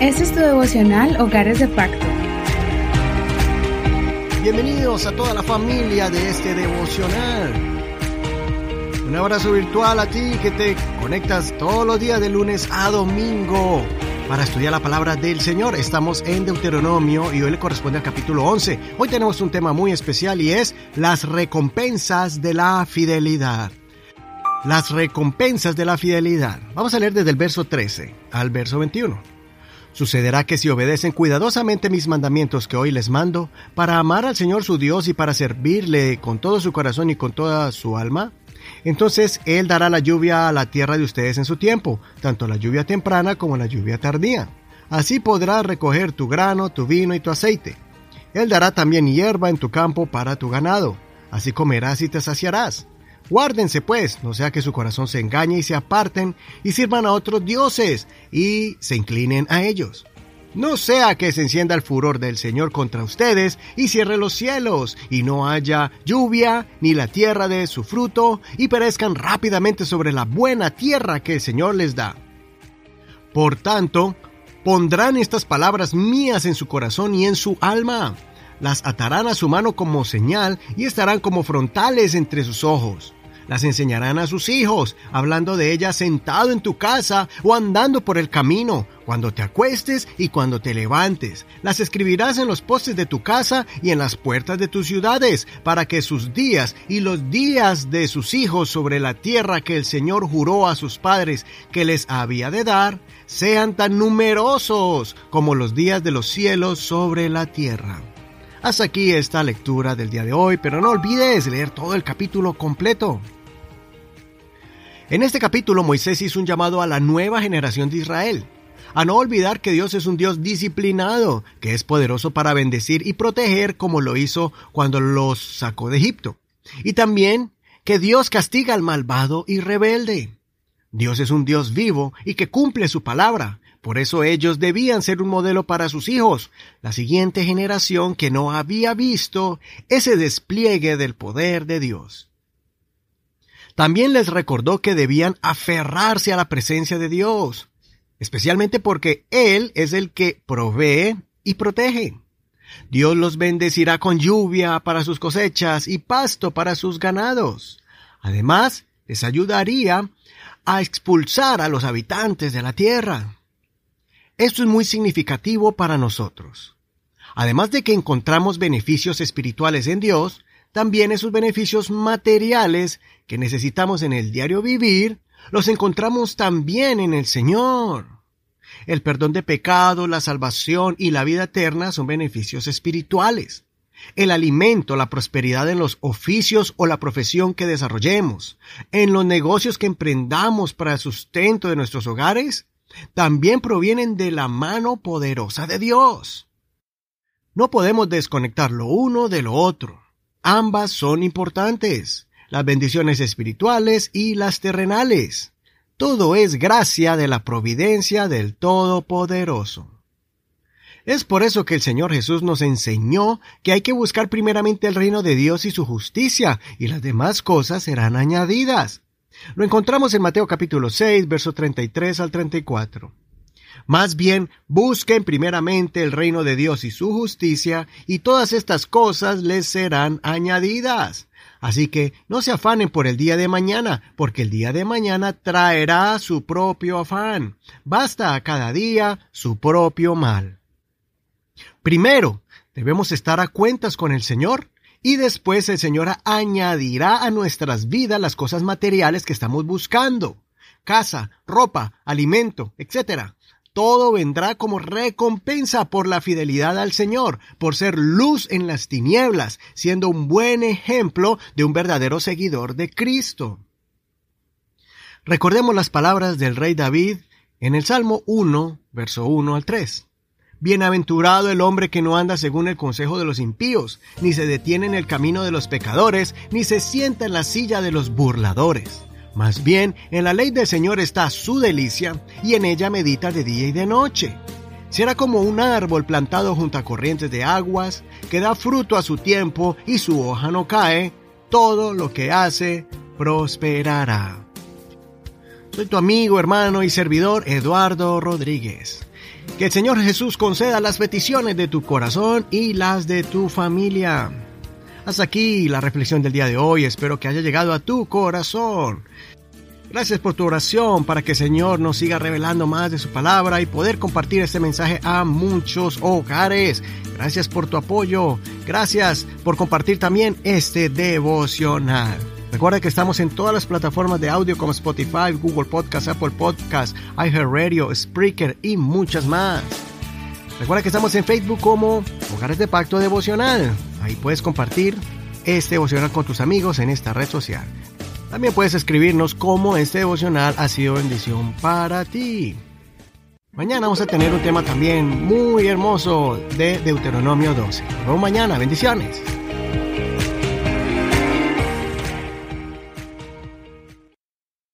Este es tu devocional Hogares de Pacto. Bienvenidos a toda la familia de este devocional. Un abrazo virtual a ti que te conectas todos los días de lunes a domingo para estudiar la palabra del Señor. Estamos en Deuteronomio y hoy le corresponde al capítulo 11. Hoy tenemos un tema muy especial y es las recompensas de la fidelidad. Las recompensas de la fidelidad. Vamos a leer desde el verso 13 al verso 21. Sucederá que si obedecen cuidadosamente mis mandamientos que hoy les mando, para amar al Señor su Dios y para servirle con todo su corazón y con toda su alma, entonces Él dará la lluvia a la tierra de ustedes en su tiempo, tanto la lluvia temprana como la lluvia tardía. Así podrás recoger tu grano, tu vino y tu aceite. Él dará también hierba en tu campo para tu ganado. Así comerás y te saciarás. Guárdense pues, no sea que su corazón se engañe y se aparten y sirvan a otros dioses y se inclinen a ellos. No sea que se encienda el furor del Señor contra ustedes y cierre los cielos y no haya lluvia ni la tierra de su fruto y perezcan rápidamente sobre la buena tierra que el Señor les da. Por tanto, pondrán estas palabras mías en su corazón y en su alma las atarán a su mano como señal y estarán como frontales entre sus ojos. Las enseñarán a sus hijos, hablando de ellas sentado en tu casa o andando por el camino, cuando te acuestes y cuando te levantes. Las escribirás en los postes de tu casa y en las puertas de tus ciudades, para que sus días y los días de sus hijos sobre la tierra que el Señor juró a sus padres que les había de dar, sean tan numerosos como los días de los cielos sobre la tierra. Hasta aquí esta lectura del día de hoy, pero no olvides leer todo el capítulo completo. En este capítulo Moisés hizo un llamado a la nueva generación de Israel, a no olvidar que Dios es un Dios disciplinado, que es poderoso para bendecir y proteger como lo hizo cuando los sacó de Egipto, y también que Dios castiga al malvado y rebelde. Dios es un Dios vivo y que cumple su palabra, por eso ellos debían ser un modelo para sus hijos, la siguiente generación que no había visto ese despliegue del poder de Dios. También les recordó que debían aferrarse a la presencia de Dios, especialmente porque Él es el que provee y protege. Dios los bendecirá con lluvia para sus cosechas y pasto para sus ganados. Además, les ayudaría a expulsar a los habitantes de la tierra. Esto es muy significativo para nosotros. Además de que encontramos beneficios espirituales en Dios, también esos beneficios materiales que necesitamos en el diario vivir, los encontramos también en el Señor. El perdón de pecado, la salvación y la vida eterna son beneficios espirituales. El alimento, la prosperidad en los oficios o la profesión que desarrollemos, en los negocios que emprendamos para el sustento de nuestros hogares, también provienen de la mano poderosa de Dios. No podemos desconectar lo uno de lo otro. Ambas son importantes, las bendiciones espirituales y las terrenales. Todo es gracia de la providencia del Todopoderoso. Es por eso que el Señor Jesús nos enseñó que hay que buscar primeramente el reino de Dios y su justicia, y las demás cosas serán añadidas. Lo encontramos en Mateo capítulo 6, verso 33 al 34. Más bien, busquen primeramente el reino de Dios y su justicia, y todas estas cosas les serán añadidas. Así que no se afanen por el día de mañana, porque el día de mañana traerá su propio afán. Basta a cada día su propio mal. Primero, debemos estar a cuentas con el Señor y después el Señor añadirá a nuestras vidas las cosas materiales que estamos buscando. Casa, ropa, alimento, etc. Todo vendrá como recompensa por la fidelidad al Señor, por ser luz en las tinieblas, siendo un buen ejemplo de un verdadero seguidor de Cristo. Recordemos las palabras del rey David en el Salmo 1, verso 1 al 3. Bienaventurado el hombre que no anda según el consejo de los impíos, ni se detiene en el camino de los pecadores, ni se sienta en la silla de los burladores. Más bien, en la ley del Señor está su delicia, y en ella medita de día y de noche. Será como un árbol plantado junto a corrientes de aguas, que da fruto a su tiempo y su hoja no cae, todo lo que hace prosperará. Soy tu amigo, hermano y servidor Eduardo Rodríguez. Que el Señor Jesús conceda las peticiones de tu corazón y las de tu familia. Hasta aquí la reflexión del día de hoy. Espero que haya llegado a tu corazón. Gracias por tu oración para que el Señor nos siga revelando más de su palabra y poder compartir este mensaje a muchos hogares. Gracias por tu apoyo. Gracias por compartir también este devocional. Recuerda que estamos en todas las plataformas de audio como Spotify, Google Podcast, Apple Podcast, iHeartRadio, Spreaker y muchas más. Recuerda que estamos en Facebook como Hogares de Pacto Devocional. Ahí puedes compartir este devocional con tus amigos en esta red social. También puedes escribirnos cómo este devocional ha sido bendición para ti. Mañana vamos a tener un tema también muy hermoso de Deuteronomio 12. Nos vemos mañana. Bendiciones.